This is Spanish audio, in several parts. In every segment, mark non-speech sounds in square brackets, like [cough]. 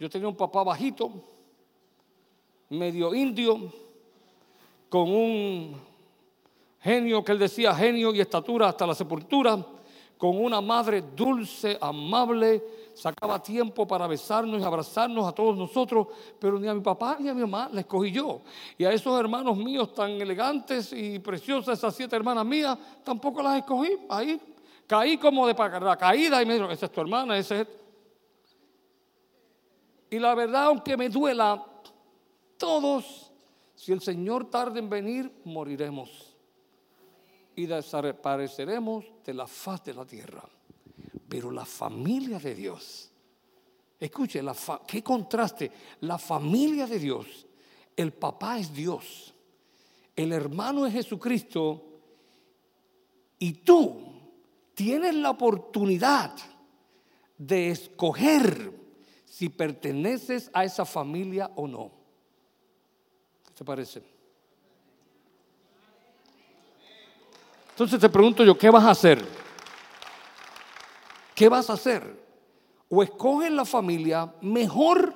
Yo tenía un papá bajito, medio indio, con un genio que él decía genio y estatura hasta la sepultura, con una madre dulce, amable, sacaba tiempo para besarnos y abrazarnos a todos nosotros, pero ni a mi papá ni a mi mamá la escogí yo. Y a esos hermanos míos tan elegantes y preciosas, esas siete hermanas mías, tampoco las escogí. Ahí caí como de la caída y me dijeron, esa es tu hermana, ese es... Y la verdad, aunque me duela, todos, si el Señor tarda en venir, moriremos. Y desapareceremos de la faz de la tierra. Pero la familia de Dios, escuche, la qué contraste, la familia de Dios, el papá es Dios, el hermano es Jesucristo y tú tienes la oportunidad de escoger si perteneces a esa familia o no. ¿Qué te parece? Entonces te pregunto yo, ¿qué vas a hacer? ¿qué vas a hacer? O escoges la familia mejor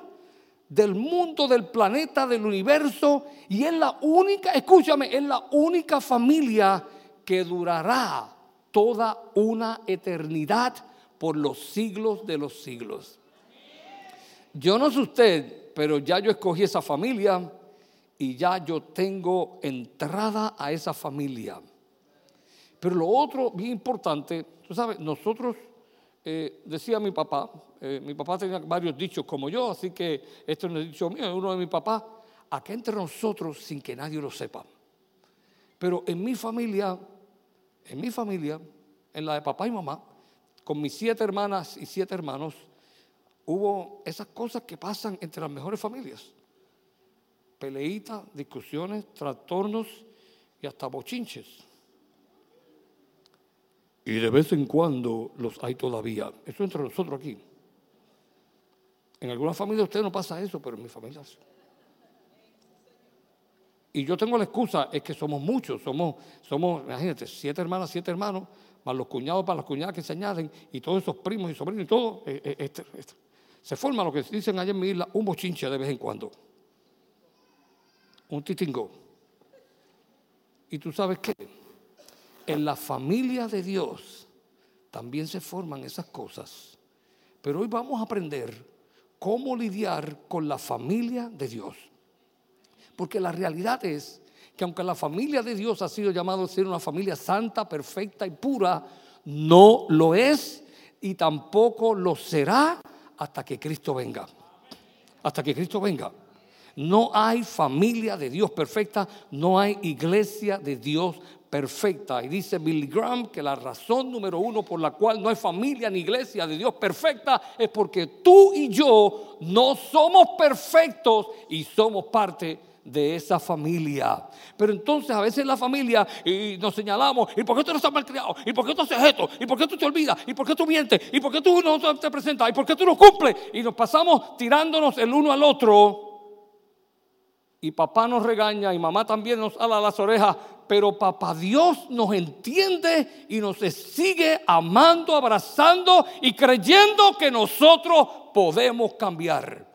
del mundo, del planeta, del universo, y es la única, escúchame, es la única familia que durará toda una eternidad por los siglos de los siglos. Yo no sé usted, pero ya yo escogí esa familia y ya yo tengo entrada a esa familia. Pero lo otro bien importante, tú sabes, nosotros eh, decía mi papá, eh, mi papá tenía varios dichos como yo, así que esto no es dicho mío, es uno de mi papá, acá entre nosotros sin que nadie lo sepa. Pero en mi familia, en mi familia, en la de papá y mamá, con mis siete hermanas y siete hermanos, hubo esas cosas que pasan entre las mejores familias. Peleitas, discusiones, trastornos y hasta bochinches. Y de vez en cuando los hay todavía. Eso entre nosotros aquí. En alguna familia usted no pasa eso, pero en mi familia sí. Y yo tengo la excusa, es que somos muchos, somos, somos, imagínate, siete hermanas, siete hermanos, más los cuñados para las cuñadas que se añaden, y todos esos primos y sobrinos y todo. Eh, eh, este, este. Se forma lo que dicen allá en mi isla, un bochinche de vez en cuando. Un titingo. ¿Y tú sabes qué? En la familia de Dios también se forman esas cosas. Pero hoy vamos a aprender cómo lidiar con la familia de Dios. Porque la realidad es que aunque la familia de Dios ha sido llamada a ser una familia santa, perfecta y pura, no lo es y tampoco lo será hasta que Cristo venga. Hasta que Cristo venga. No hay familia de Dios perfecta, no hay iglesia de Dios perfecta. Y dice Billy Graham que la razón número uno por la cual no hay familia ni iglesia de Dios perfecta es porque tú y yo no somos perfectos y somos parte de esa familia. Pero entonces a veces la familia y nos señalamos, ¿y por qué tú no estás mal criado? ¿Y por qué tú haces esto? ¿Y por qué tú te olvidas? ¿Y por qué tú mientes? ¿Y por qué tú no te presentas? ¿Y por qué tú no cumples? Y nos pasamos tirándonos el uno al otro. Y papá nos regaña y mamá también nos ala las orejas pero papá Dios nos entiende y nos sigue amando, abrazando y creyendo que nosotros podemos cambiar.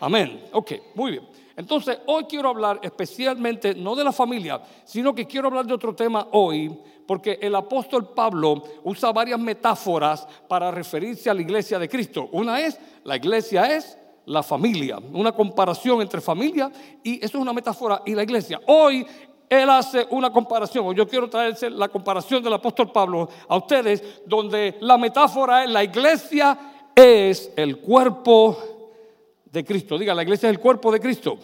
Amén. Ok, muy bien. Entonces, hoy quiero hablar especialmente, no de la familia, sino que quiero hablar de otro tema hoy, porque el apóstol Pablo usa varias metáforas para referirse a la iglesia de Cristo. Una es, la iglesia es la familia, una comparación entre familia y eso es una metáfora y la iglesia. Hoy él hace una comparación, o yo quiero traerse la comparación del apóstol Pablo a ustedes, donde la metáfora es la iglesia es el cuerpo de Cristo. Diga, la iglesia es el cuerpo de Cristo.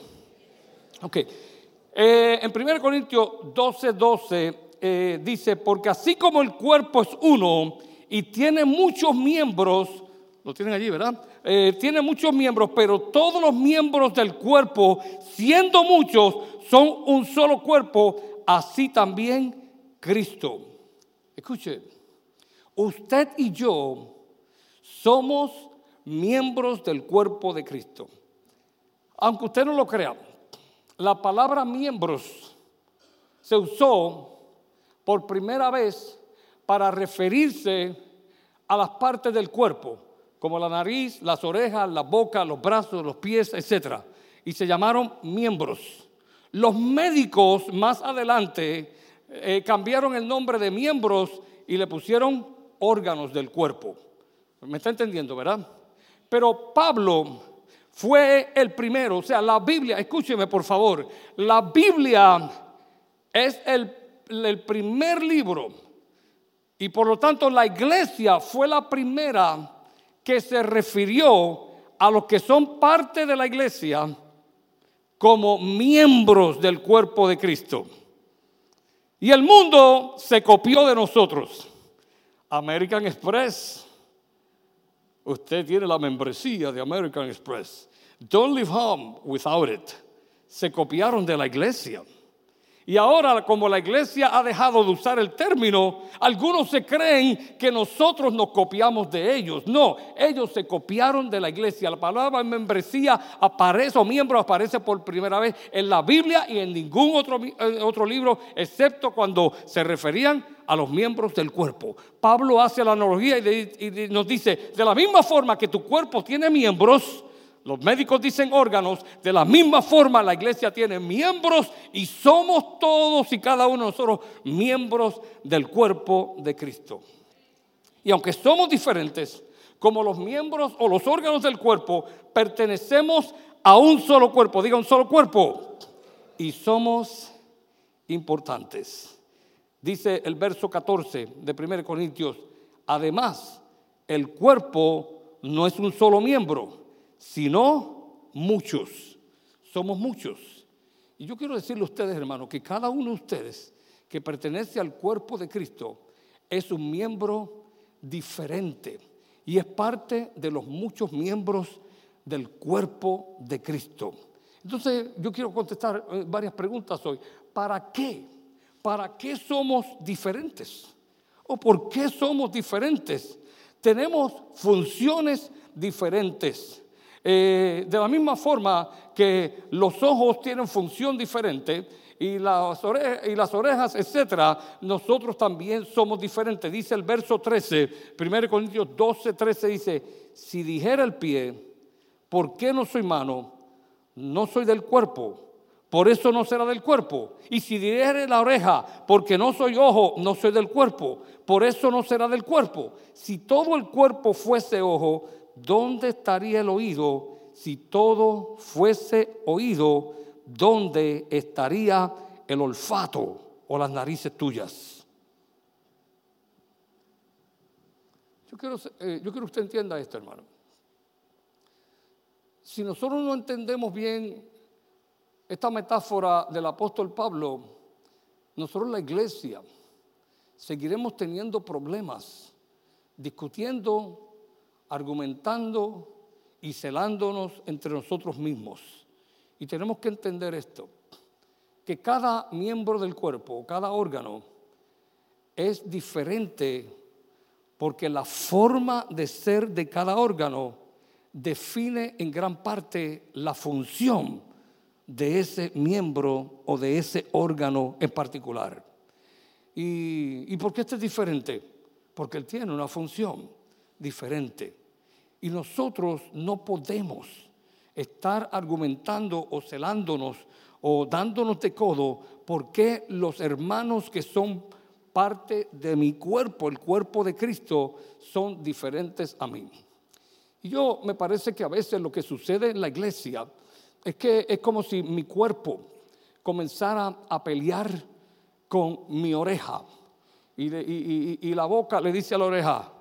Ok. Eh, en 1 Corintios 12, 12 eh, dice, porque así como el cuerpo es uno y tiene muchos miembros, lo tienen allí, ¿verdad? Eh, tiene muchos miembros, pero todos los miembros del cuerpo, siendo muchos, son un solo cuerpo, así también Cristo. Escuche, usted y yo somos miembros del cuerpo de Cristo. Aunque usted no lo crea, la palabra miembros se usó por primera vez para referirse a las partes del cuerpo como la nariz, las orejas, la boca, los brazos, los pies, etc. Y se llamaron miembros. Los médicos más adelante eh, cambiaron el nombre de miembros y le pusieron órganos del cuerpo. ¿Me está entendiendo, verdad? Pero Pablo fue el primero, o sea, la Biblia, escúcheme por favor, la Biblia es el, el primer libro y por lo tanto la iglesia fue la primera que se refirió a los que son parte de la iglesia como miembros del cuerpo de Cristo. Y el mundo se copió de nosotros. American Express. Usted tiene la membresía de American Express. Don't leave home without it. Se copiaron de la iglesia. Y ahora, como la iglesia ha dejado de usar el término, algunos se creen que nosotros nos copiamos de ellos. No, ellos se copiaron de la iglesia. La palabra membresía aparece o miembro aparece por primera vez en la Biblia y en ningún otro, otro libro, excepto cuando se referían a los miembros del cuerpo. Pablo hace la analogía y nos dice, de la misma forma que tu cuerpo tiene miembros, los médicos dicen órganos, de la misma forma la iglesia tiene miembros y somos todos y cada uno de nosotros miembros del cuerpo de Cristo. Y aunque somos diferentes, como los miembros o los órganos del cuerpo, pertenecemos a un solo cuerpo, diga un solo cuerpo, y somos importantes. Dice el verso 14 de 1 Corintios, además, el cuerpo no es un solo miembro sino muchos. Somos muchos. Y yo quiero decirle a ustedes, hermanos, que cada uno de ustedes que pertenece al cuerpo de Cristo es un miembro diferente y es parte de los muchos miembros del cuerpo de Cristo. Entonces, yo quiero contestar eh, varias preguntas hoy. ¿Para qué? ¿Para qué somos diferentes? ¿O por qué somos diferentes? Tenemos funciones diferentes. Eh, de la misma forma que los ojos tienen función diferente y las, orejas, y las orejas, etcétera, nosotros también somos diferentes. Dice el verso 13, 1 Corintios 12, 13 dice, si dijera el pie, ¿por qué no soy mano? No soy del cuerpo. Por eso no será del cuerpo. Y si dijere la oreja, porque no soy ojo, no soy del cuerpo. Por eso no será del cuerpo. Si todo el cuerpo fuese ojo, ¿dónde estaría el oído si todo fuese oído? ¿Dónde estaría el olfato o las narices tuyas? Yo quiero, eh, yo quiero que usted entienda esto, hermano. Si nosotros no entendemos bien esta metáfora del apóstol Pablo, nosotros la iglesia seguiremos teniendo problemas, discutiendo argumentando y celándonos entre nosotros mismos. Y tenemos que entender esto, que cada miembro del cuerpo, cada órgano, es diferente porque la forma de ser de cada órgano define en gran parte la función de ese miembro o de ese órgano en particular. ¿Y, por qué este es diferente? Porque él tiene una función diferente. Y nosotros no podemos estar argumentando o celándonos o dándonos de codo porque los hermanos que son parte de mi cuerpo, el cuerpo de Cristo, son diferentes a mí. Y yo me parece que a veces lo que sucede en la iglesia es que es como si mi cuerpo comenzara a pelear con mi oreja. Y, y la boca le dice a la oreja,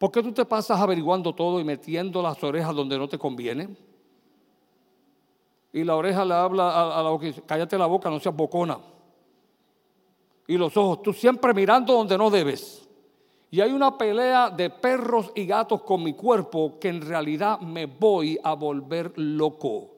¿Por qué tú te pasas averiguando todo y metiendo las orejas donde no te conviene? Y la oreja le habla a, la boca, cállate la boca, no seas bocona. Y los ojos, tú siempre mirando donde no debes. Y hay una pelea de perros y gatos con mi cuerpo que en realidad me voy a volver loco.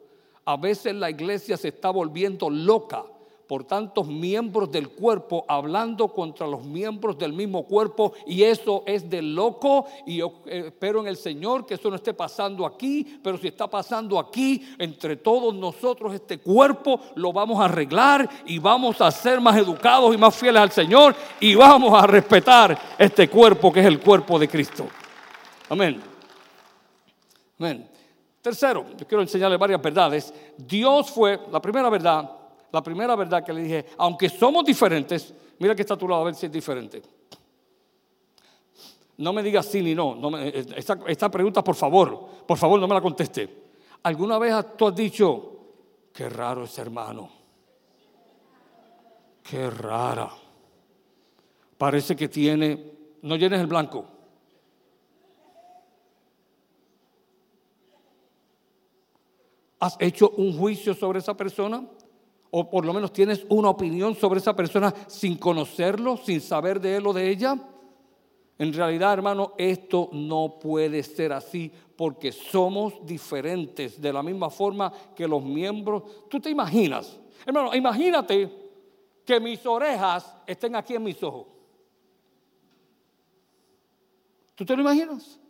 A veces la iglesia se está volviendo loca por tantos miembros del cuerpo hablando contra los miembros del mismo cuerpo y eso es de loco y yo eh, espero en el Señor que eso no esté pasando aquí, pero si está pasando aquí, entre todos nosotros este cuerpo lo vamos a arreglar y vamos a ser más educados y más fieles al Señor y vamos a respetar este cuerpo que es el cuerpo de Cristo. Amén. Amén. Tercero, yo quiero enseñarle varias verdades. Dios fue, la primera verdad, la primera verdad que le dije, aunque somos diferentes, mira que está a tu lado a ver si es diferente. No me digas sí ni no. esta, pregunta, por favor, por favor, no me la conteste. ¿Alguna vez tú has dicho, qué raro ese hermano? Qué rara. Parece que tiene, no llenes el blanco. ¿Has hecho un juicio sobre esa persona? ¿O por lo menos tienes una opinión sobre esa persona sin conocerlo, sin saber de él o de ella? En realidad, hermano, esto no puede ser así porque somos diferentes de la misma forma que los miembros. Tú te imaginas, hermano, imagínate que mis orejas estén aquí en mis ojos. ¿Tú te lo imaginas?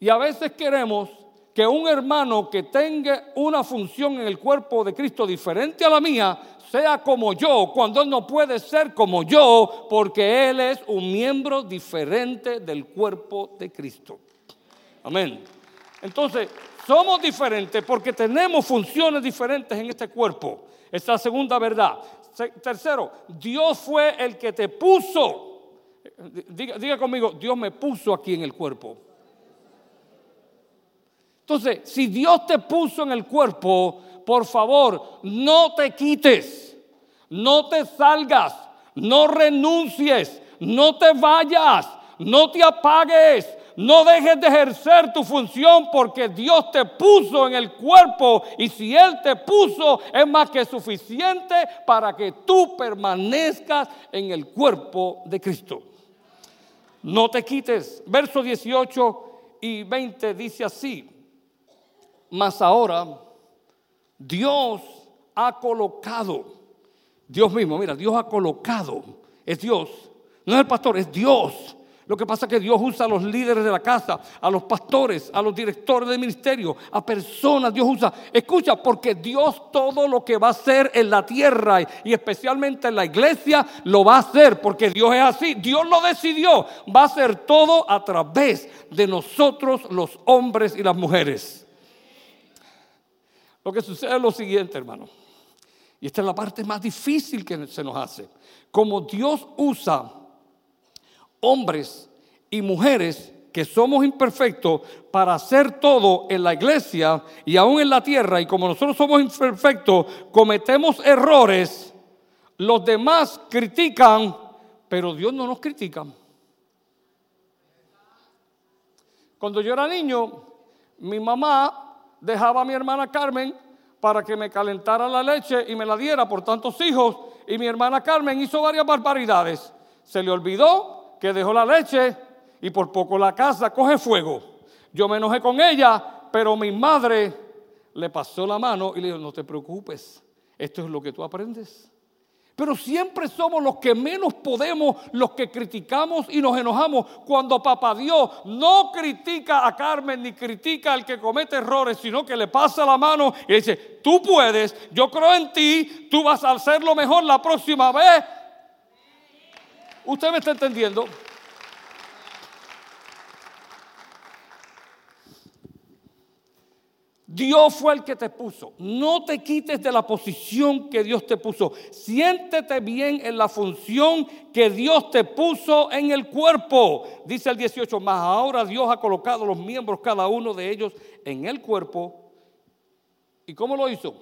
Y a veces queremos que un hermano que tenga una función en el cuerpo de Cristo diferente a la mía sea como yo, cuando Él no puede ser como yo, porque Él es un miembro diferente del cuerpo de Cristo. Amén. Entonces, somos diferentes porque tenemos funciones diferentes en este cuerpo. Esta segunda verdad. Tercero, Dios fue el que te puso. Diga conmigo, Dios me puso aquí en el cuerpo. Entonces, si Dios te puso en el cuerpo, por favor, no te quites, no te salgas, no renuncies, no te vayas, no te apagues, no dejes de ejercer tu función porque Dios te puso en el cuerpo y si Él te puso es más que suficiente para que tú permanezcas en el cuerpo de Cristo. No te quites. Verso 18 y 20 dice así. Mas ahora Dios ha colocado, Dios mismo, mira, Dios ha colocado, es Dios, no es el pastor, es Dios. Lo que pasa es que Dios usa a los líderes de la casa, a los pastores, a los directores de ministerio, a personas. Dios usa, escucha, porque Dios todo lo que va a hacer en la tierra y especialmente en la iglesia, lo va a hacer, porque Dios es así. Dios lo decidió. Va a hacer todo a través de nosotros los hombres y las mujeres. Lo que sucede es lo siguiente, hermano. Y esta es la parte más difícil que se nos hace. Como Dios usa hombres y mujeres que somos imperfectos para hacer todo en la iglesia y aún en la tierra, y como nosotros somos imperfectos, cometemos errores, los demás critican, pero Dios no nos critica. Cuando yo era niño, mi mamá dejaba a mi hermana Carmen para que me calentara la leche y me la diera por tantos hijos. Y mi hermana Carmen hizo varias barbaridades. Se le olvidó que dejó la leche y por poco la casa coge fuego. Yo me enojé con ella, pero mi madre le pasó la mano y le dijo, no te preocupes, esto es lo que tú aprendes. Pero siempre somos los que menos podemos, los que criticamos y nos enojamos cuando papá Dios no critica a Carmen ni critica al que comete errores, sino que le pasa la mano y dice, tú puedes, yo creo en ti, tú vas a hacerlo mejor la próxima vez. ¿Usted me está entendiendo? Dios fue el que te puso. No te quites de la posición que Dios te puso. Siéntete bien en la función que Dios te puso en el cuerpo. Dice el 18, más ahora Dios ha colocado los miembros, cada uno de ellos, en el cuerpo. ¿Y cómo lo hizo?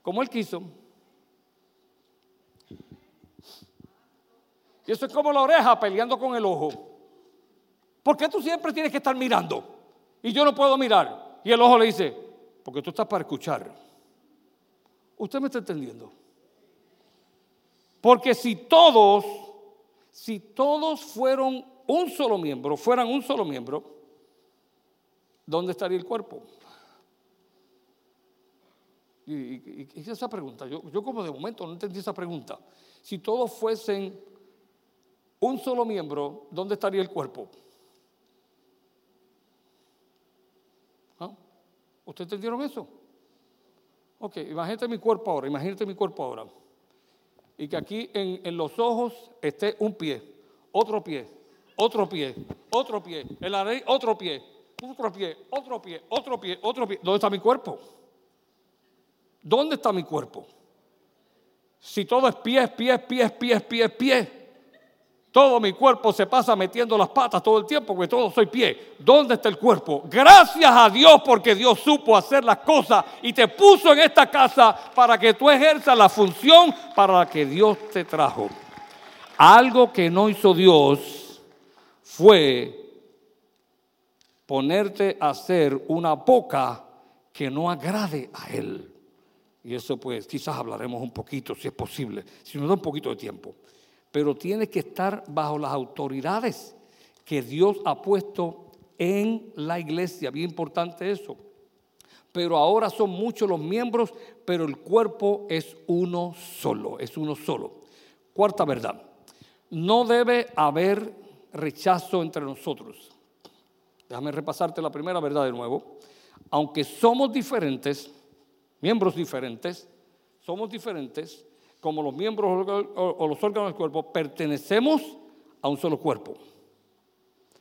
Como Él quiso. Y eso es como la oreja peleando con el ojo. ¿Por qué tú siempre tienes que estar mirando? Y yo no puedo mirar. Y el ojo le dice, porque tú estás para escuchar. ¿Usted me está entendiendo? Porque si todos, si todos fueron un solo miembro, fueran un solo miembro, ¿dónde estaría el cuerpo? Y, esa pregunta, yo, yo como de momento no entendí esa pregunta. Si todos fuesen un solo miembro, ¿dónde estaría el cuerpo? ¿Ustedes entendieron eso? Ok, imagínate mi cuerpo ahora, imagínate mi cuerpo ahora. Y que aquí en, los ojos esté un pie, otro pie, otro pie, otro pie, en la nariz, otro pie, otro pie, otro pie, otro pie, otro pie. ¿Dónde está mi cuerpo? ¿Dónde está mi cuerpo? Si todo es pies, pies, pies, pies, pies, pies, todo mi cuerpo se pasa metiendo las patas todo el tiempo, porque todo soy pie. ¿Dónde está el cuerpo? Gracias a Dios porque Dios supo hacer las cosas y te puso en esta casa para que tú ejerzas la función para la que Dios te trajo. Algo que no hizo Dios fue ponerte a hacer una boca que no agrade a Él. Y eso pues quizás hablaremos un poquito, si es posible, si nos da un poquito de tiempo pero tiene que estar bajo las autoridades que Dios ha puesto en la iglesia. Bien importante eso. Pero ahora son muchos los miembros, pero el cuerpo es uno solo, es uno solo. Cuarta verdad, no debe haber rechazo entre nosotros. Déjame repasarte la primera verdad de nuevo. Aunque somos diferentes, miembros diferentes, somos diferentes, como los miembros o los órganos del cuerpo, pertenecemos a un solo cuerpo.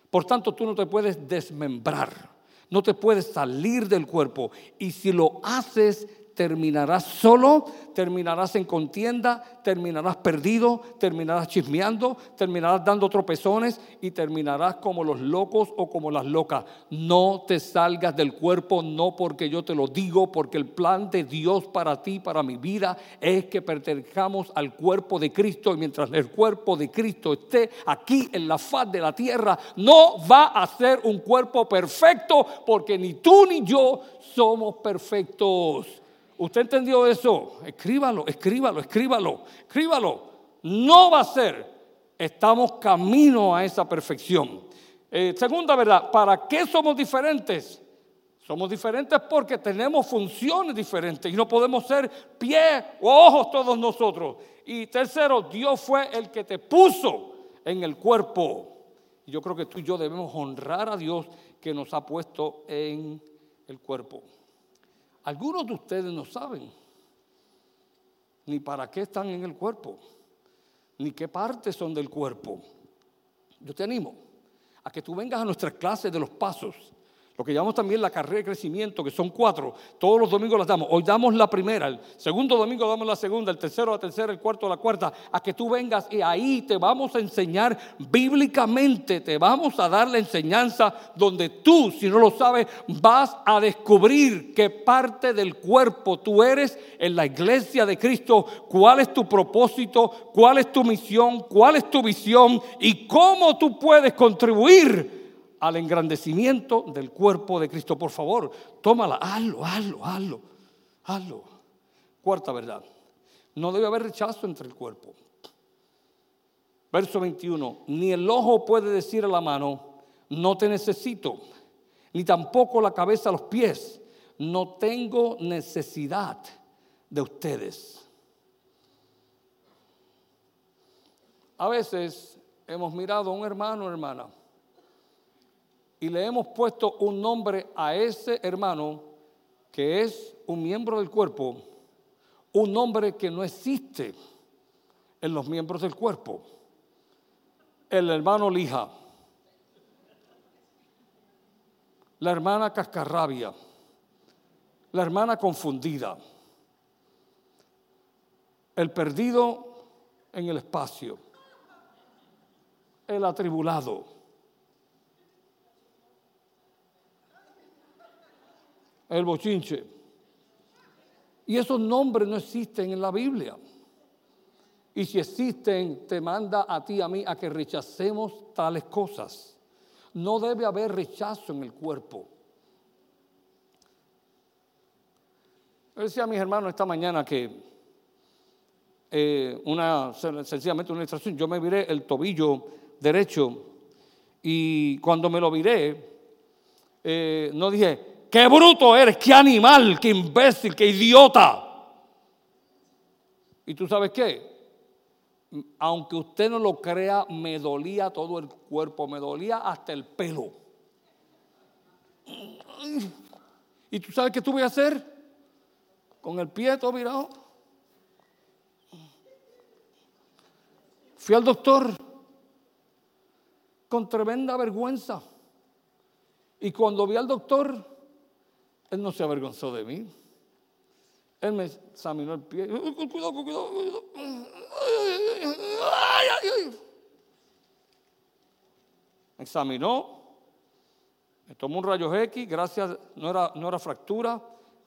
Por tanto, tú no te puedes desmembrar, no te puedes salir del cuerpo. Y si lo haces, terminarás solo, terminarás en contienda, terminarás perdido, terminarás chismeando, terminarás dando tropezones y terminarás como los locos o como las locas. No te salgas del cuerpo, no porque yo te lo digo, porque el plan de Dios para ti, para mi vida, es que pertenezcamos al cuerpo de Cristo y mientras el cuerpo de Cristo esté aquí en la faz de la tierra, no va a ser un cuerpo perfecto porque ni tú ni yo somos perfectos. ¿Usted entendió eso? Escríbalo, escríbalo, escríbalo, escríbalo. No va a ser. Estamos camino a esa perfección. Eh, segunda verdad, ¿para qué somos diferentes? Somos diferentes porque tenemos funciones diferentes y no podemos ser pie o ojos todos nosotros. Y tercero, Dios fue el que te puso en el cuerpo. Yo creo que tú y yo debemos honrar a Dios que nos ha puesto en el cuerpo. Algunos de ustedes no saben ni para qué están en el cuerpo, ni qué partes son del cuerpo. Yo te animo a que tú vengas a nuestras clases de los pasos lo que llamamos también la carrera de crecimiento, que son cuatro. Todos los domingos las damos. Hoy damos la primera, el segundo domingo damos la segunda, el tercero la tercera, el cuarto la cuarta. A que tú vengas y ahí te vamos a enseñar bíblicamente, te vamos a dar la enseñanza donde tú, si no lo sabes, vas a descubrir qué parte del cuerpo tú eres en la iglesia de Cristo, cuál es tu propósito, cuál es tu misión, cuál es tu visión y cómo tú puedes contribuir al engrandecimiento del cuerpo de Cristo. Por favor, tómala, hazlo, hazlo, hazlo, hazlo. Cuarta verdad, no debe haber rechazo entre el cuerpo. Verso 21, ni el ojo puede decir a la mano, no te necesito, ni tampoco la cabeza a los pies, no tengo necesidad de ustedes. A veces hemos mirado a un hermano o hermana y le hemos puesto un nombre a ese hermano que es un miembro del cuerpo, un nombre que no existe en los miembros del cuerpo. El hermano Lija, la hermana Cascarrabia, la hermana confundida, el perdido en el espacio, el atribulado el bochinche. Y esos nombres no existen en la Biblia. Y si existen, te manda a ti a mí a que rechacemos tales cosas. No debe haber rechazo en el cuerpo. Yo decía a mis hermanos esta mañana que eh, una, sencillamente una ilustración, yo me viré el tobillo derecho y cuando me lo viré, eh, no dije, Qué bruto eres, qué animal, qué imbécil, qué idiota. ¿Y tú sabes qué? Aunque usted no lo crea, me dolía todo el cuerpo, me dolía hasta el pelo. ¿Y tú sabes qué tuve que hacer? Con el pie todo virado. Fui al doctor. con tremenda vergüenza. Y cuando vi al doctor, él no se avergonzó de mí. Él me examinó el pie. Cuidado, cuidado, cuidado. Me examinó. Me tomó un rayo X. Gracias, no era, no era fractura.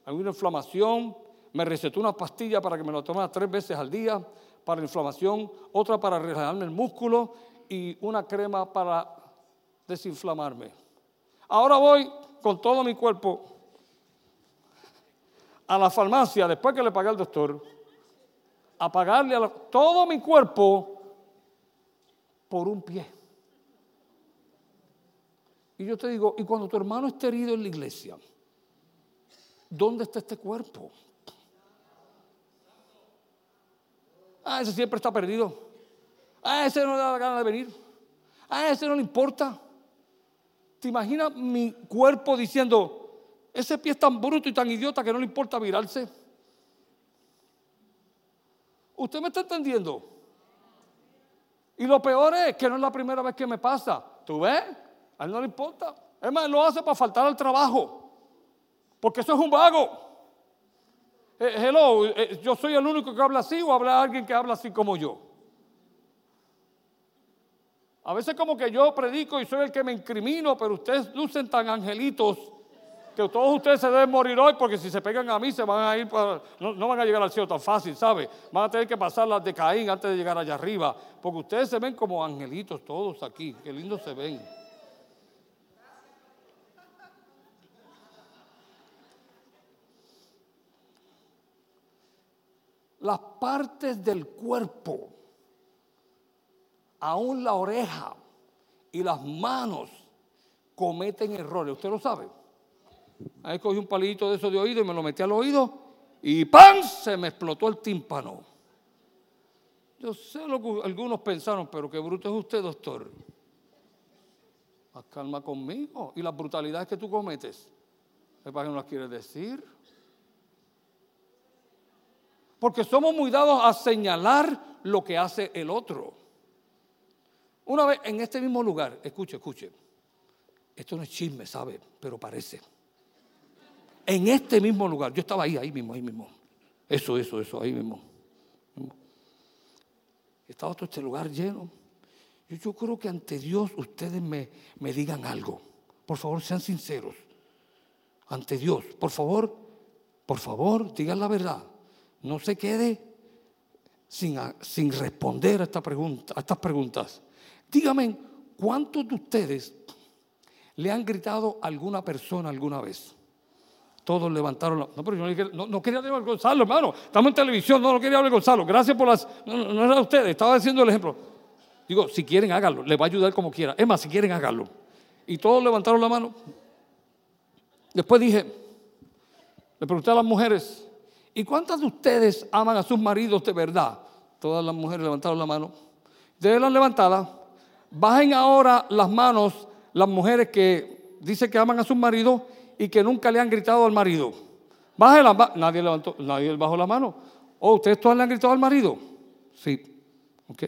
Alguna inflamación. Me recetó una pastilla para que me lo tomara tres veces al día para inflamación, otra para relajarme el músculo y una crema para desinflamarme. Ahora voy con todo mi cuerpo a la farmacia, después que le pagué al doctor, a pagarle a todo mi cuerpo por un pie. Y yo te digo, y cuando tu hermano esté herido en la iglesia, ¿dónde está este cuerpo? Ah, ese siempre está perdido. Ah, ese no le da la gana de venir. Ah, ese no le importa. ¿Te imaginas mi cuerpo diciendo, ese pie es tan bruto y tan idiota que no le importa virarse? ¿Usted me está entendiendo? Y lo peor es que no es la primera vez que me pasa. ¿Tú ves? A él no le importa. Es más, él lo hace para faltar al trabajo. Porque eso es un vago. Eh, hello, eh, yo soy el único que habla así o habla alguien que habla así como yo. A veces como que yo predico y soy el que me incrimino, pero ustedes lucen tan angelitos que todos ustedes se deben morir hoy porque si se pegan a mí se van a ir para, no, no, van a llegar al cielo tan fácil, ¿sabe? Van a tener que pasar las de Caín antes de llegar allá arriba, porque ustedes se ven como angelitos todos aquí, qué lindos se ven. las partes del cuerpo, aún la oreja y las manos cometen errores. ¿Usted lo sabe? Ahí cogí un palito de eso de oído y me lo metí al oído y ¡pam! Se me explotó el tímpano. Yo sé lo que algunos pensaron, pero qué bruto es usted, doctor. Haz calma conmigo. Y las brutalidades que tú cometes, ¿para qué no las quieres decir? Porque somos muy dados a señalar lo que hace el otro. Una vez en este mismo lugar, escuche, escuche, esto no es chisme, ¿sabe? Pero parece. En este mismo lugar, yo estaba ahí, ahí mismo, ahí mismo. Eso, eso, eso, ahí mismo. Estaba todo este lugar lleno. Yo, yo creo que ante Dios ustedes me, me digan algo. Por favor, sean sinceros. Ante Dios, por favor, por favor, digan la verdad no se quede sin, sin responder a, esta pregunta, a estas preguntas. Dígame, ¿cuántos de ustedes le han gritado a alguna persona alguna vez? Todos levantaron la... No, pero yo no, no, quería hablar Gonzalo, hermano. Estamos en televisión, no, no quería hablar Gonzalo. Gracias por las... No, no era ustedes, estaba diciendo el ejemplo. Digo, si quieren, háganlo. Le va a ayudar como quiera. Es más, si quieren, háganlo. Y todos levantaron la mano. Después dije, le pregunté a las mujeres, ¿Y cuántas de ustedes aman a sus maridos de verdad? Todas las mujeres levantaron la mano. Ustedes la han levantada. Bajen ahora las manos las mujeres que dicen que aman a sus maridos y que nunca le han gritado al marido. Bajen las Nadie levantó, nadie bajó la mano. ¿O oh, ustedes todas le han gritado al marido? Sí. Ok.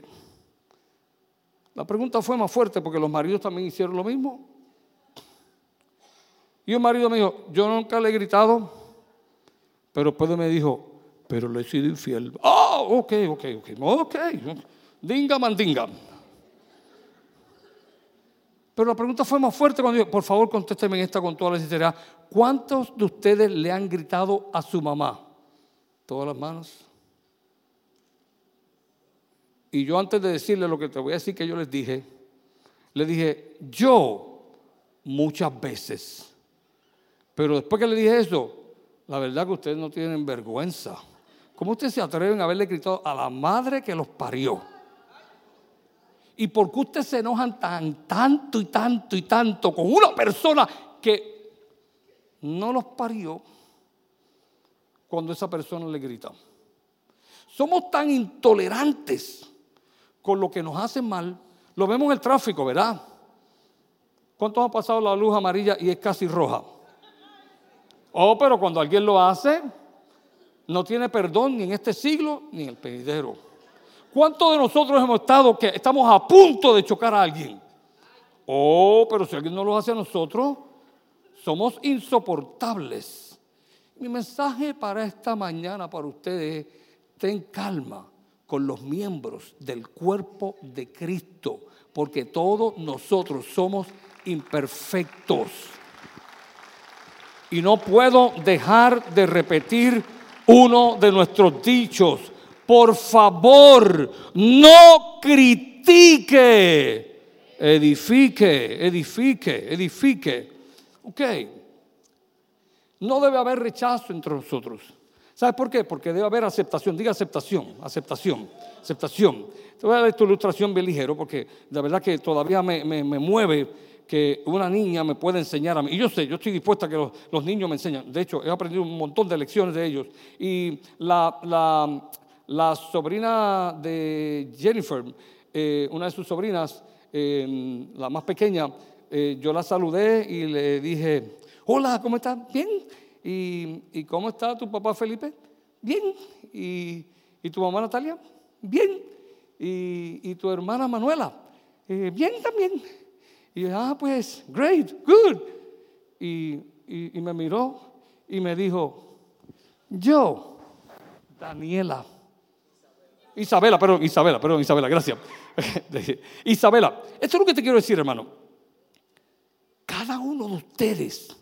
La pregunta fue más fuerte porque los maridos también hicieron lo mismo. Y un marido me dijo, yo nunca le he gritado pero después me dijo, pero le he sido infiel. Ah, ok, ok, ok, ok. Dinga mandinga. Pero la pregunta fue más fuerte cuando dijo, por favor contésteme esta con toda la sinceridad. ¿Cuántos de ustedes le han gritado a su mamá? Todas las manos. Y yo antes de decirle lo que te voy a decir que yo les dije, le dije, yo muchas veces. Pero después que le dije eso, la verdad que ustedes no tienen vergüenza. ¿Cómo ustedes se atreven a haberle gritado a la madre que los parió? ¿Y por qué ustedes se enojan tan, tanto y tanto y tanto con una persona que no los parió cuando esa persona le grita? Somos tan intolerantes con lo que nos hacen mal. Lo vemos en el tráfico, ¿verdad? ¿Cuántos han pasado la luz amarilla y es casi roja? Oh, pero cuando alguien lo hace, no tiene perdón ni en este siglo ni en el pedidero. ¿Cuántos de nosotros hemos estado que estamos a punto de chocar a alguien? Oh, pero si alguien no lo hace a nosotros, somos insoportables. Mi mensaje para esta mañana para ustedes, ten calma con los miembros del cuerpo de Cristo, porque todos nosotros somos imperfectos. Y no puedo dejar de repetir uno de nuestros dichos. Por favor, no critique. Edifique, edifique, edifique. Ok. No debe haber rechazo entre nosotros. ¿Sabes por qué? Porque debe haber aceptación. Diga aceptación, aceptación, aceptación. Te voy a dar esta ilustración bien ligero porque la verdad que todavía me, me mueve que una niña me puede enseñar a mí. Y yo sé, yo estoy dispuesta a que los, niños me enseñen. De hecho, he aprendido un montón de lecciones de ellos. Y la, la, sobrina de Jennifer, eh, una de sus sobrinas, eh, la más pequeña, eh, yo la saludé y le dije, hola, ¿cómo estás? Bien. ¿Y, cómo está tu papá Felipe? Bien. ¿Y, tu mamá Natalia? Bien. ¿Y, tu hermana Manuela? bien también. Y ah, pues, great, good. Y, me miró y me dijo, yo, Daniela. Isabela, perdón, Isabela, perdón, Isabela, gracias. [laughs] Isabela, esto es lo que te quiero decir, hermano. Cada uno de ustedes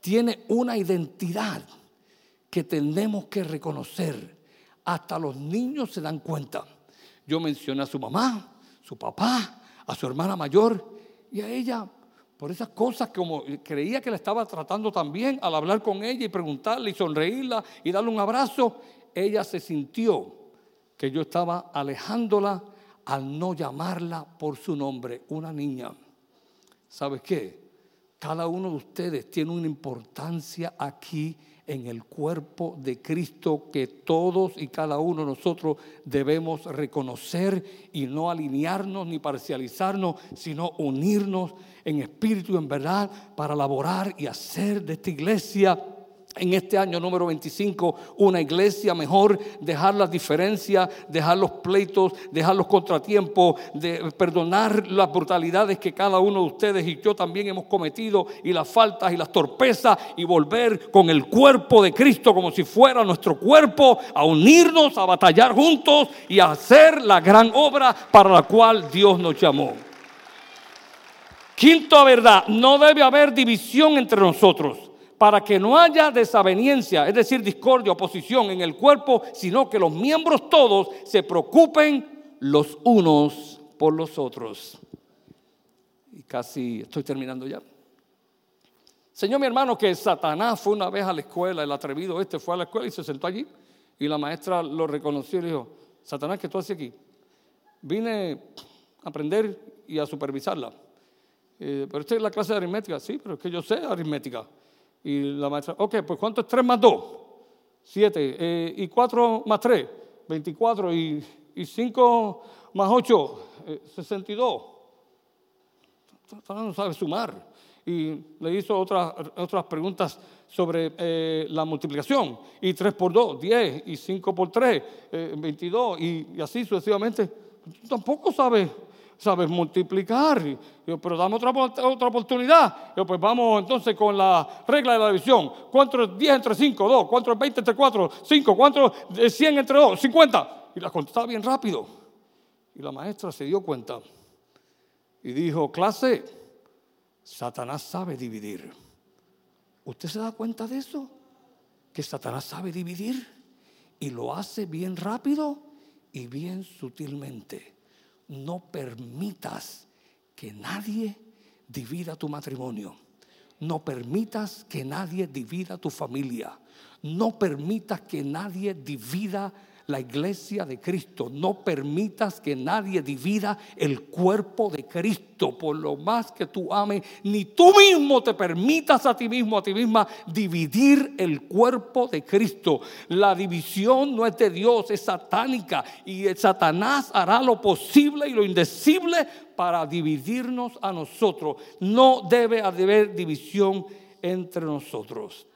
tiene una identidad que tenemos que reconocer. Hasta los niños se dan cuenta. Yo mencioné a su mamá, su papá, a su hermana mayor y a ella, por esas cosas como creía que la estaba tratando tan bien, al hablar con ella y preguntarle y sonreírla y darle un abrazo, ella se sintió que yo estaba alejándola al no llamarla por su nombre, una niña. ¿Sabes qué? Cada uno de ustedes tiene una importancia aquí en el cuerpo de Cristo que todos y cada uno de nosotros debemos reconocer y no alinearnos ni parcializarnos, sino unirnos en espíritu y en verdad para laborar y hacer de esta iglesia en este año número 25 una iglesia mejor, dejar las diferencias, dejar los pleitos, dejar los contratiempos, de perdonar las brutalidades que cada uno de ustedes y yo también hemos cometido y las faltas y las torpezas y volver con el cuerpo de Cristo como si fuera nuestro cuerpo a unirnos, a batallar juntos y a hacer la gran obra para la cual Dios nos llamó. Quinto verdad, no debe haber división entre nosotros para que no haya desaveniencia, es decir, discordia, oposición en el cuerpo, sino que los miembros todos se preocupen los unos por los otros. Y casi estoy terminando ya. Señor, mi hermano, que Satanás fue una vez a la escuela, el atrevido este fue a la escuela y se sentó allí. Y la maestra lo reconoció y le dijo, Satanás, ¿qué tú haces aquí? Vine a aprender y a supervisarla. Eh, pero esta es la clase de aritmética. Sí, pero es que yo sé aritmética. Y la maestra, ok, pues ¿cuánto es 3 más 2? 7. Eh, ¿Y 4 más 3? 24. ¿Y, y 5 más 8? 62. No sabe sumar. Y le hizo otras, otras preguntas sobre eh, la multiplicación. Y 3 por 2, 10. Y 5 por 3, 22. Y, y así sucesivamente. Tampoco sabe sabes multiplicar. Yo, pero dame otra, otra oportunidad. Yo, pues vamos entonces con la regla de la división. ¿Cuánto es 10 entre 5? 2. ¿Cuánto es 20 entre 4? 5. ¿Cuánto es 100 entre 2? 50. Y la contestaba bien rápido. Y la maestra se dio cuenta y dijo, clase, Satanás sabe dividir. ¿Usted se da cuenta de eso? Que Satanás sabe dividir y lo hace bien rápido y bien sutilmente no permitas que nadie divida tu matrimonio. No permitas que nadie divida tu familia. No permitas que nadie divida la iglesia de Cristo. No permitas que nadie divida el cuerpo de Cristo por lo más que tú ames. Ni tú mismo te permitas a ti mismo, a ti misma, dividir el cuerpo de Cristo. La división no es de Dios, es satánica. Y Satanás hará lo posible y lo indecible para dividirnos a nosotros. No debe haber división entre nosotros.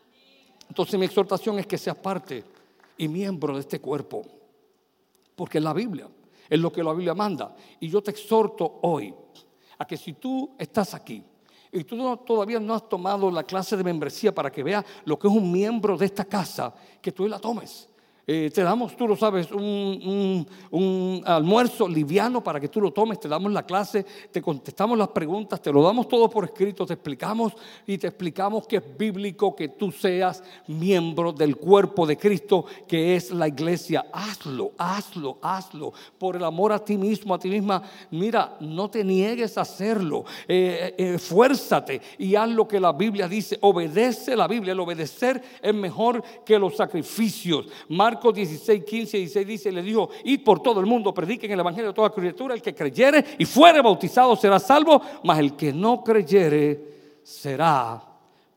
Entonces mi exhortación es que seas parte y miembro de este cuerpo. Porque es la Biblia, es lo que la Biblia manda. Y yo te exhorto hoy a que si tú estás aquí y tú todavía no has tomado la clase de membresía para que veas lo que es un miembro de esta casa, que tú la tomes. Eh, te damos, tú lo sabes, un, almuerzo liviano para que tú lo tomes, te damos la clase, te contestamos las preguntas, te lo damos todo por escrito, te explicamos y te explicamos que es bíblico que tú seas miembro del cuerpo de Cristo, que es la iglesia. Hazlo, hazlo, hazlo, por el amor a ti mismo, a ti misma. Mira, no te niegues a hacerlo, eh, eh, esfuérzate y haz lo que la Biblia dice, obedece la Biblia, el obedecer es mejor que los sacrificios. Marcos 16, 15 y 16 dice, le dijo, y por todo el mundo, prediquen el Evangelio de toda criatura, el que creyere y fuere bautizado será salvo, mas el que no creyere será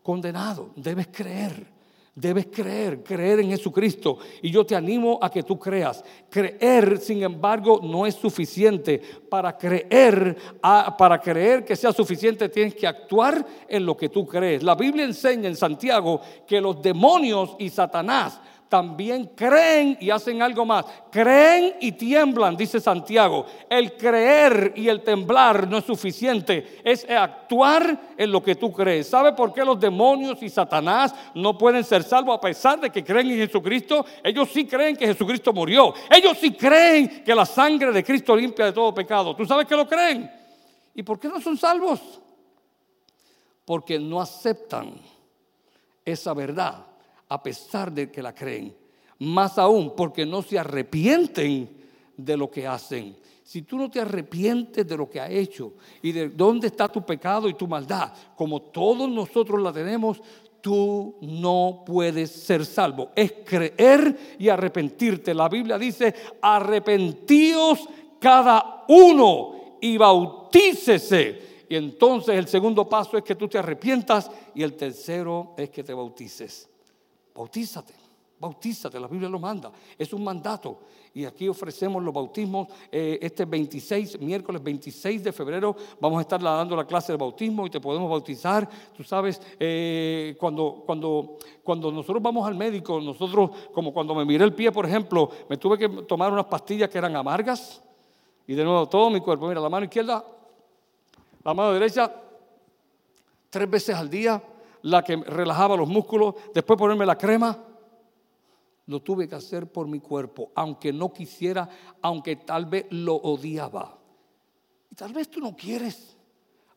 condenado. Debes creer. Debes creer, creer en Jesucristo. Y yo te animo a que tú creas. Creer, sin embargo, no es suficiente. Para creer, para creer que sea suficiente, tienes que actuar en lo que tú crees. La Biblia enseña en Santiago que los demonios y Satanás también creen y hacen algo más. Creen y tiemblan, dice Santiago. El creer y el temblar no es suficiente, es actuar en lo que tú crees. ¿Sabe por qué los demonios y Satanás no pueden ser salvos a pesar de que creen en Jesucristo? Ellos sí creen que Jesucristo murió. Ellos sí creen que la sangre de Cristo limpia de todo pecado. ¿Tú sabes que lo creen? ¿Y por qué no son salvos? Porque no aceptan esa verdad a pesar de que la creen. Más aún porque no se arrepienten de lo que hacen. Si tú no te arrepientes de lo que ha hecho y de dónde está tu pecado y tu maldad, como todos nosotros la tenemos, tú no puedes ser salvo. Es creer y arrepentirte. La Biblia dice, arrepentíos cada uno y bautícese. Y entonces el segundo paso es que tú te arrepientas y el tercero es que te bautices. Bautízate, bautízate, la Biblia lo manda, es un mandato. Y aquí ofrecemos los bautismos eh, este 26, miércoles 26 de febrero, vamos a estar dando la clase de bautismo y te podemos bautizar. Tú sabes, eh, cuando, cuando, cuando nosotros vamos al médico, nosotros, como cuando me miré el pie, por ejemplo, me tuve que tomar unas pastillas que eran amargas. Y de nuevo, todo mi cuerpo, mira, la mano izquierda, la mano derecha, tres veces al día la que relajaba los músculos, después ponerme la crema. Lo tuve que hacer por mi cuerpo, aunque no quisiera, aunque tal vez lo odiaba. Y tal vez tú no quieres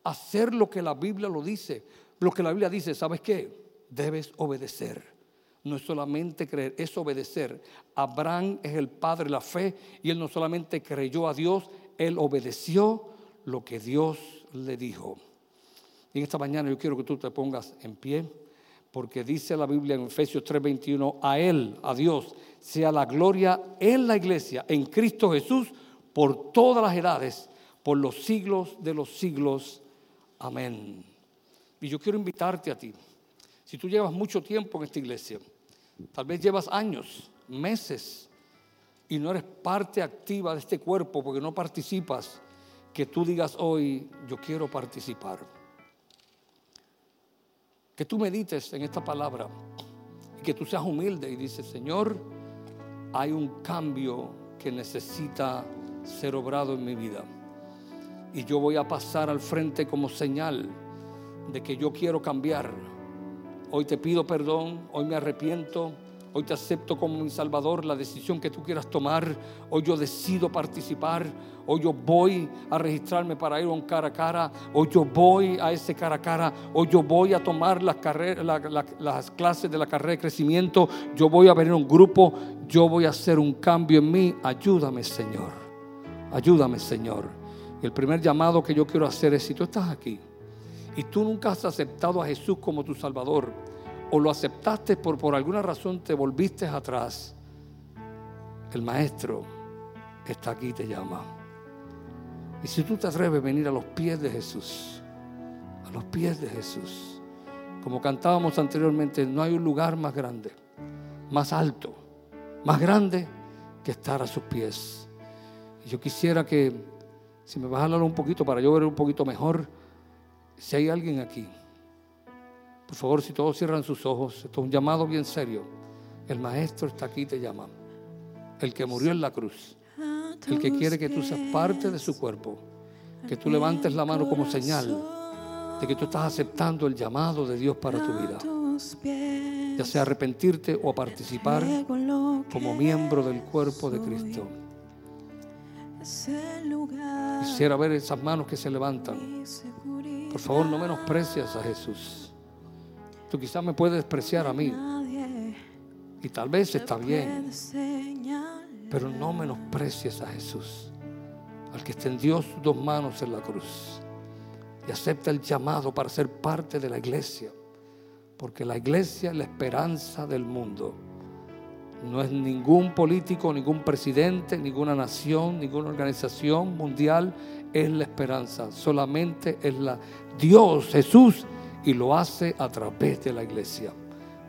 hacer lo que la Biblia lo dice. Lo que la Biblia dice, ¿sabes qué? Debes obedecer. No es solamente creer, es obedecer. Abraham es el padre de la fe y él no solamente creyó a Dios, él obedeció lo que Dios le dijo. Y en esta mañana yo quiero que tú te pongas en pie, porque dice la Biblia en Efesios 3:21, a Él, a Dios, sea la gloria en la iglesia, en Cristo Jesús, por todas las edades, por los siglos de los siglos. Amén. Y yo quiero invitarte a ti. Si tú llevas mucho tiempo en esta iglesia, tal vez llevas años, meses, y no eres parte activa de este cuerpo porque no participas, que tú digas hoy, yo quiero participar que tú medites en esta palabra y que tú seas humilde y dices, Señor, hay un cambio que necesita ser obrado en mi vida. Y yo voy a pasar al frente como señal de que yo quiero cambiar. Hoy te pido perdón, hoy me arrepiento Hoy te acepto como mi Salvador, la decisión que tú quieras tomar. Hoy yo decido participar. Hoy yo voy a registrarme para ir a un cara a cara. Hoy yo voy a ese cara a cara. Hoy yo voy a tomar las, las clases de la carrera de crecimiento. Yo voy a venir a un grupo. Yo voy a hacer un cambio en mí. Ayúdame, Señor. Ayúdame, Señor. Y el primer llamado que yo quiero hacer es si tú estás aquí y tú nunca has aceptado a Jesús como tu Salvador o lo aceptaste por, por alguna razón te volviste atrás, el maestro está aquí y te llama. Y si tú te atreves a venir a los pies de Jesús, a los pies de Jesús, como cantábamos anteriormente, no hay un lugar más grande, más alto, más grande que estar a sus pies. Yo quisiera que, si me hablar un poquito para yo ver un poquito mejor, si hay alguien aquí por favor, si todos cierran sus ojos, esto es un llamado bien serio. El maestro está aquí te llama. El que murió en la cruz. El que quiere que tú seas parte de su cuerpo. que tú levantes la mano como señal de que tú estás aceptando el llamado de Dios para tu vida. Ya sea arrepentirte o participar como miembro del cuerpo de Cristo. Quisiera ver esas manos que se levantan. Por favor, no menosprecies a Jesús. Tú quizás me puedes despreciar a mí. Y tal vez está bien. Pero no menosprecies a Jesús. Al que extendió sus dos manos en la cruz. Y acepta el llamado para ser parte de la iglesia. Porque la iglesia es la esperanza del mundo. No es ningún político, ningún presidente, ninguna nación, ninguna organización mundial. Es la esperanza. Solamente es la Dios, Jesús, y lo hace a través de la iglesia.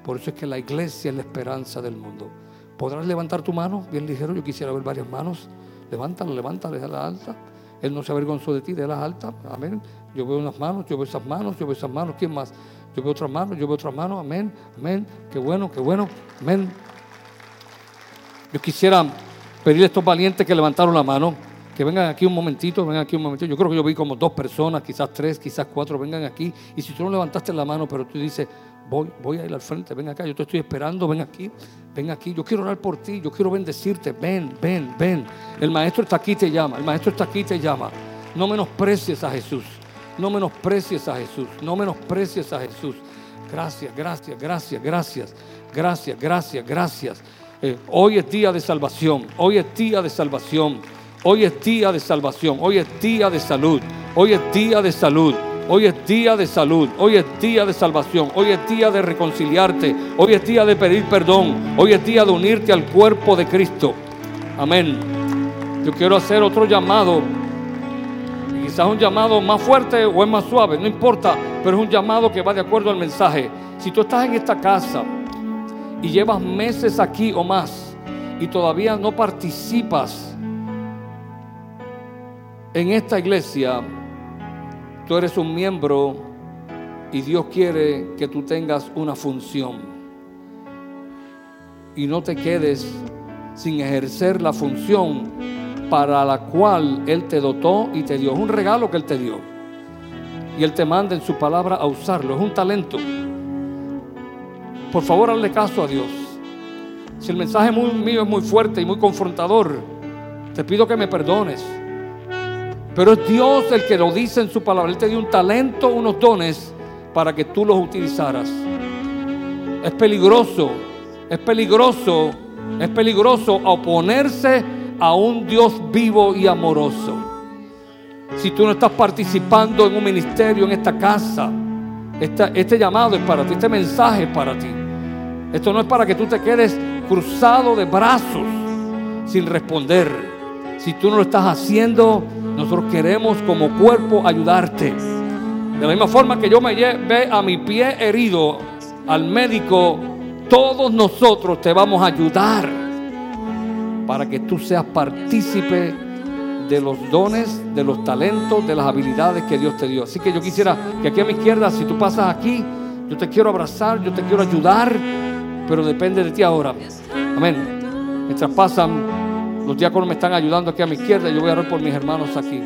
Por eso es que la iglesia es la esperanza del mundo. ¿Podrás levantar tu mano bien ligero? Yo quisiera ver varias manos. Levántala, levántala, la alta. Él no se avergonzó de ti, de las altas. Amén. Yo veo unas manos, yo veo esas manos, yo veo esas manos. ¿Quién más? Yo veo otras manos, yo veo otras manos. Amén, amén. Qué bueno, qué bueno. Amén. Yo quisiera pedirle a estos valientes que levantaron la mano, que vengan aquí un momentito, vengan aquí un momentito. Yo creo que yo vi como dos personas, quizás tres, quizás cuatro, vengan aquí. Y si tú no levantaste la mano, pero tú dices, voy, voy a ir al frente, ven acá, yo te estoy esperando, ven aquí, ven aquí. Yo quiero orar por ti, yo quiero bendecirte, ven, ven, ven. El maestro está aquí, te llama, el maestro está aquí, te llama. No menosprecies a Jesús, no menosprecies a Jesús, no menosprecies a Jesús. Gracias, gracias, gracias, gracias, gracias, gracias, gracias. Eh, hoy es día de salvación, hoy es día de salvación, hoy es día de salvación, hoy es día de salud, hoy es día de salud. Hoy es día de salud, hoy es día de salvación, hoy es día de reconciliarte, hoy es día de pedir perdón, hoy es día de unirte al cuerpo de Cristo. Amén. Yo quiero hacer otro llamado, quizás un llamado más fuerte o es más suave, no importa, pero es un llamado que va de acuerdo al mensaje. Si tú estás en esta casa, y llevas meses aquí o más y todavía no participas en esta iglesia, tú eres un miembro y Dios quiere que tú tengas una función. Y no te quedes sin ejercer la función para la cual Él te dotó y te dio. Es un regalo que Él te dio. Y Él te manda en su palabra a usarlo. Es un talento. Por favor, hazle caso a Dios. Si el mensaje mío es muy fuerte y muy confrontador, te pido que me perdones. Pero es Dios el que lo dice en su palabra. Él te dio un talento, unos dones para que tú los utilizaras. Es peligroso, es peligroso, es peligroso oponerse a un Dios vivo y amoroso. Si tú no estás participando en un ministerio en esta casa, este llamado es para ti, este mensaje es para ti. Esto no es para que tú te quedes cruzado de brazos sin responder. Si tú no lo estás haciendo, nosotros queremos como cuerpo ayudarte. De la misma forma que yo me ve a mi pie herido al médico, todos nosotros te vamos a ayudar para que tú seas partícipe de los dones, de los talentos, de las habilidades que Dios te dio. Así que yo quisiera que aquí a mi izquierda, si tú pasas aquí, yo te quiero abrazar, yo te quiero ayudar, pero depende de ti ahora. Amén. Mientras pasan, los diáconos me están ayudando aquí a mi izquierda, yo voy a orar por mis hermanos aquí.